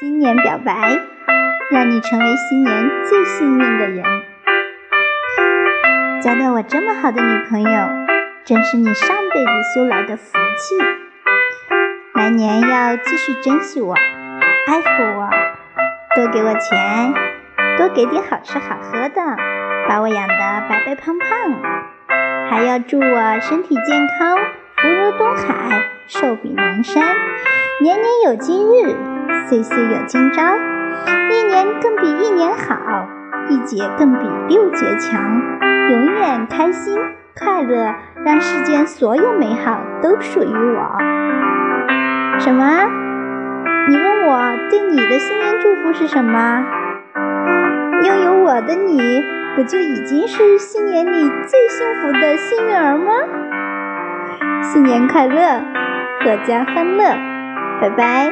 新年表白，让你成为新年最幸运的人。交到我这么好的女朋友，真是你上辈子修来的福气。来年要继续珍惜我，爱护我，多给我钱，多给点好吃好喝的，把我养得白白胖胖，还要祝我身体健康，福如东海，寿比南山，年年有今日，岁岁有今朝，一年更比一年好，一节更比六节强，永远开心快乐，让世间所有美好都属于我。什么？你问我对你的新年祝福是什么？拥有我的你，不就已经是新年里最幸福的幸运儿吗？新年快乐，阖家欢乐，拜拜。